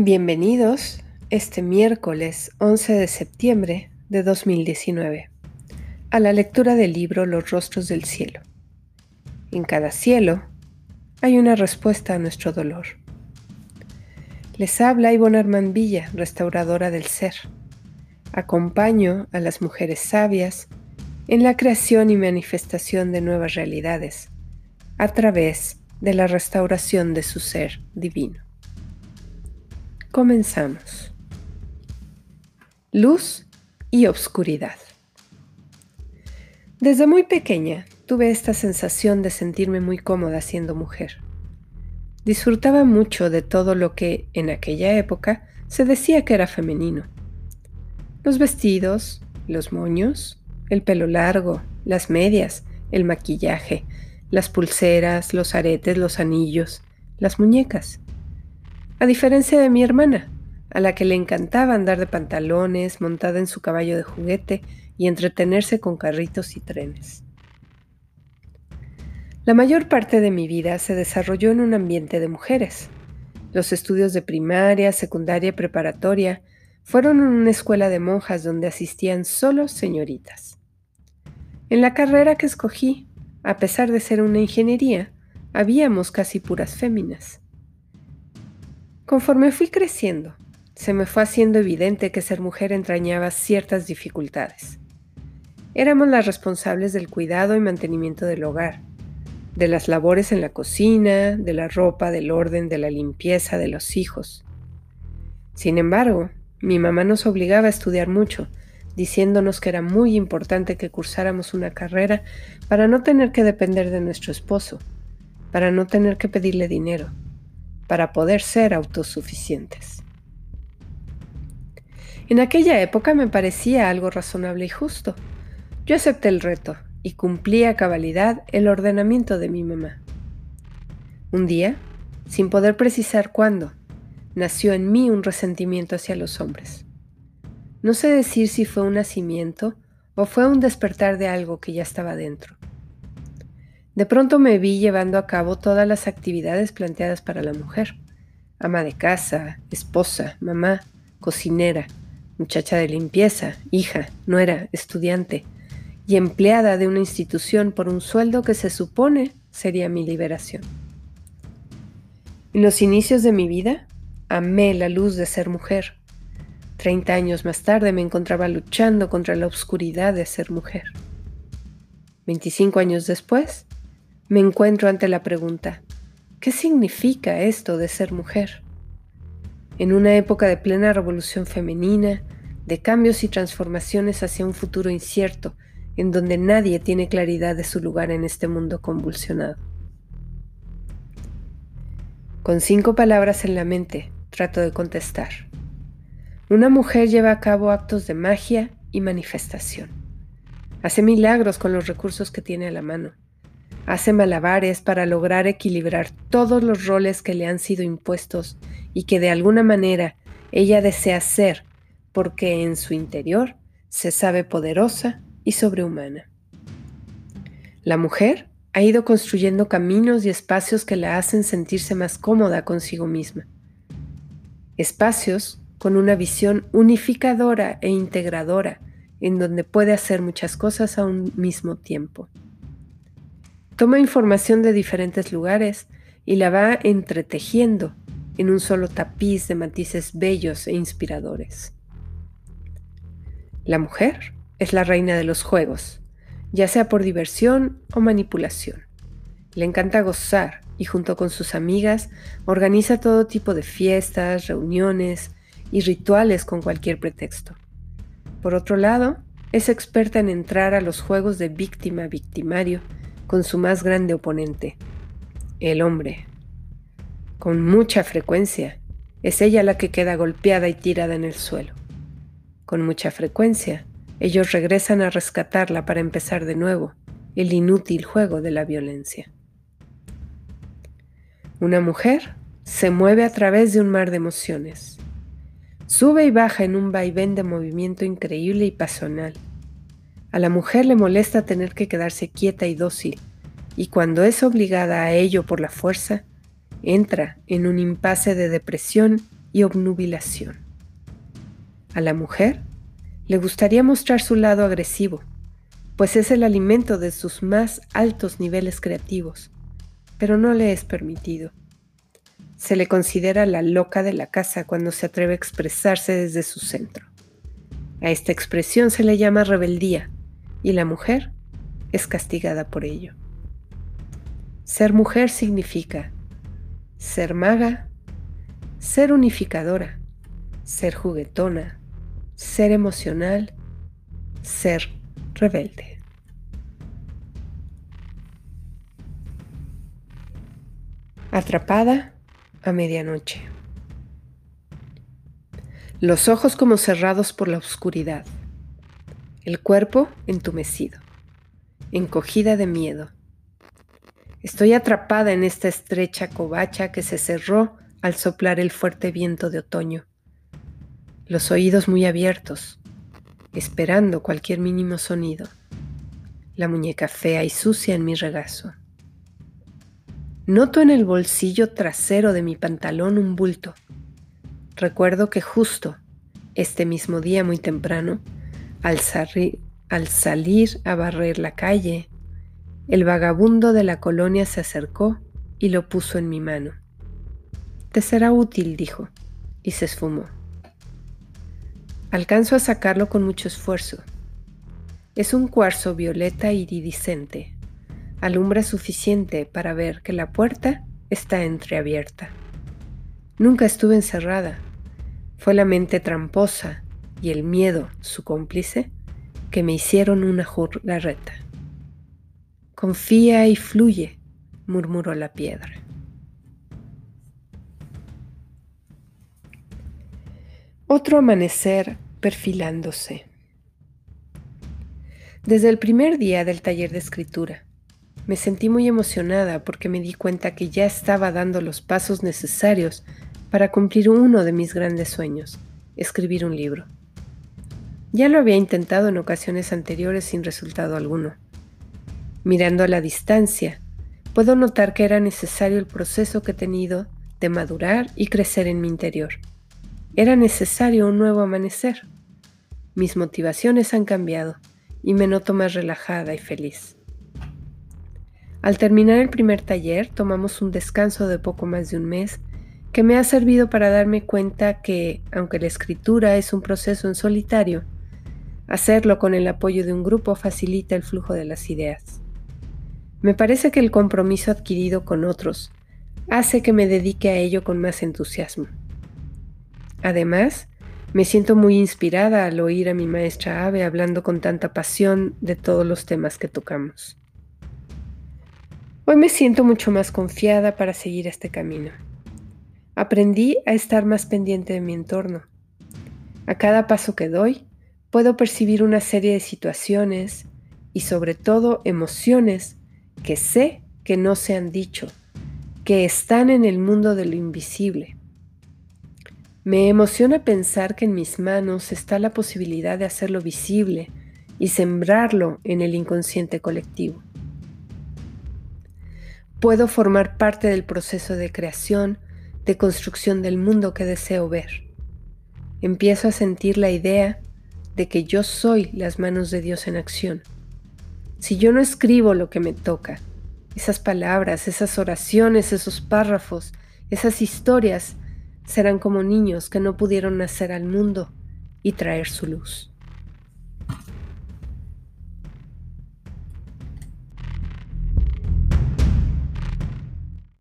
Bienvenidos este miércoles 11 de septiembre de 2019 a la lectura del libro Los rostros del cielo. En cada cielo hay una respuesta a nuestro dolor. Les habla Ivonne Armand Villa, restauradora del ser. Acompaño a las mujeres sabias en la creación y manifestación de nuevas realidades a través de la restauración de su ser divino. Comenzamos. Luz y obscuridad. Desde muy pequeña tuve esta sensación de sentirme muy cómoda siendo mujer. Disfrutaba mucho de todo lo que en aquella época se decía que era femenino. Los vestidos, los moños, el pelo largo, las medias, el maquillaje, las pulseras, los aretes, los anillos, las muñecas a diferencia de mi hermana, a la que le encantaba andar de pantalones, montada en su caballo de juguete y entretenerse con carritos y trenes. La mayor parte de mi vida se desarrolló en un ambiente de mujeres. Los estudios de primaria, secundaria y preparatoria fueron en una escuela de monjas donde asistían solo señoritas. En la carrera que escogí, a pesar de ser una ingeniería, habíamos casi puras féminas. Conforme fui creciendo, se me fue haciendo evidente que ser mujer entrañaba ciertas dificultades. Éramos las responsables del cuidado y mantenimiento del hogar, de las labores en la cocina, de la ropa, del orden, de la limpieza, de los hijos. Sin embargo, mi mamá nos obligaba a estudiar mucho, diciéndonos que era muy importante que cursáramos una carrera para no tener que depender de nuestro esposo, para no tener que pedirle dinero para poder ser autosuficientes. En aquella época me parecía algo razonable y justo. Yo acepté el reto y cumplí a cabalidad el ordenamiento de mi mamá. Un día, sin poder precisar cuándo, nació en mí un resentimiento hacia los hombres. No sé decir si fue un nacimiento o fue un despertar de algo que ya estaba dentro. De pronto me vi llevando a cabo todas las actividades planteadas para la mujer. Ama de casa, esposa, mamá, cocinera, muchacha de limpieza, hija, nuera, estudiante y empleada de una institución por un sueldo que se supone sería mi liberación. En los inicios de mi vida, amé la luz de ser mujer. Treinta años más tarde me encontraba luchando contra la oscuridad de ser mujer. Veinticinco años después, me encuentro ante la pregunta, ¿qué significa esto de ser mujer? En una época de plena revolución femenina, de cambios y transformaciones hacia un futuro incierto, en donde nadie tiene claridad de su lugar en este mundo convulsionado. Con cinco palabras en la mente, trato de contestar. Una mujer lleva a cabo actos de magia y manifestación. Hace milagros con los recursos que tiene a la mano hace malabares para lograr equilibrar todos los roles que le han sido impuestos y que de alguna manera ella desea ser porque en su interior se sabe poderosa y sobrehumana. La mujer ha ido construyendo caminos y espacios que la hacen sentirse más cómoda consigo misma. Espacios con una visión unificadora e integradora en donde puede hacer muchas cosas a un mismo tiempo. Toma información de diferentes lugares y la va entretejiendo en un solo tapiz de matices bellos e inspiradores. La mujer es la reina de los juegos, ya sea por diversión o manipulación. Le encanta gozar y junto con sus amigas organiza todo tipo de fiestas, reuniones y rituales con cualquier pretexto. Por otro lado, es experta en entrar a los juegos de víctima-victimario con su más grande oponente, el hombre. Con mucha frecuencia, es ella la que queda golpeada y tirada en el suelo. Con mucha frecuencia, ellos regresan a rescatarla para empezar de nuevo el inútil juego de la violencia. Una mujer se mueve a través de un mar de emociones. Sube y baja en un vaivén de movimiento increíble y pasional a la mujer le molesta tener que quedarse quieta y dócil, y cuando es obligada a ello por la fuerza, entra en un impasse de depresión y obnubilación. A la mujer le gustaría mostrar su lado agresivo, pues es el alimento de sus más altos niveles creativos, pero no le es permitido. Se le considera la loca de la casa cuando se atreve a expresarse desde su centro. A esta expresión se le llama rebeldía y la mujer es castigada por ello. Ser mujer significa ser maga, ser unificadora, ser juguetona, ser emocional, ser rebelde. Atrapada a medianoche. Los ojos como cerrados por la oscuridad. El cuerpo entumecido, encogida de miedo. Estoy atrapada en esta estrecha covacha que se cerró al soplar el fuerte viento de otoño. Los oídos muy abiertos, esperando cualquier mínimo sonido. La muñeca fea y sucia en mi regazo. Noto en el bolsillo trasero de mi pantalón un bulto. Recuerdo que justo este mismo día muy temprano, al, al salir a barrer la calle, el vagabundo de la colonia se acercó y lo puso en mi mano. Te será útil, dijo, y se esfumó. Alcanzo a sacarlo con mucho esfuerzo. Es un cuarzo violeta iridiscente, alumbra suficiente para ver que la puerta está entreabierta. Nunca estuve encerrada. Fue la mente tramposa y el miedo, su cómplice, que me hicieron una jugarreta. Confía y fluye, murmuró la piedra. Otro amanecer perfilándose. Desde el primer día del taller de escritura, me sentí muy emocionada porque me di cuenta que ya estaba dando los pasos necesarios para cumplir uno de mis grandes sueños, escribir un libro. Ya lo había intentado en ocasiones anteriores sin resultado alguno. Mirando a la distancia, puedo notar que era necesario el proceso que he tenido de madurar y crecer en mi interior. Era necesario un nuevo amanecer. Mis motivaciones han cambiado y me noto más relajada y feliz. Al terminar el primer taller, tomamos un descanso de poco más de un mes que me ha servido para darme cuenta que, aunque la escritura es un proceso en solitario, hacerlo con el apoyo de un grupo facilita el flujo de las ideas. Me parece que el compromiso adquirido con otros hace que me dedique a ello con más entusiasmo. Además, me siento muy inspirada al oír a mi maestra Ave hablando con tanta pasión de todos los temas que tocamos. Hoy me siento mucho más confiada para seguir este camino. Aprendí a estar más pendiente de mi entorno. A cada paso que doy, puedo percibir una serie de situaciones y sobre todo emociones que sé que no se han dicho, que están en el mundo de lo invisible. Me emociona pensar que en mis manos está la posibilidad de hacerlo visible y sembrarlo en el inconsciente colectivo. Puedo formar parte del proceso de creación, de construcción del mundo que deseo ver. Empiezo a sentir la idea de que yo soy las manos de Dios en acción. Si yo no escribo lo que me toca, esas palabras, esas oraciones, esos párrafos, esas historias serán como niños que no pudieron nacer al mundo y traer su luz.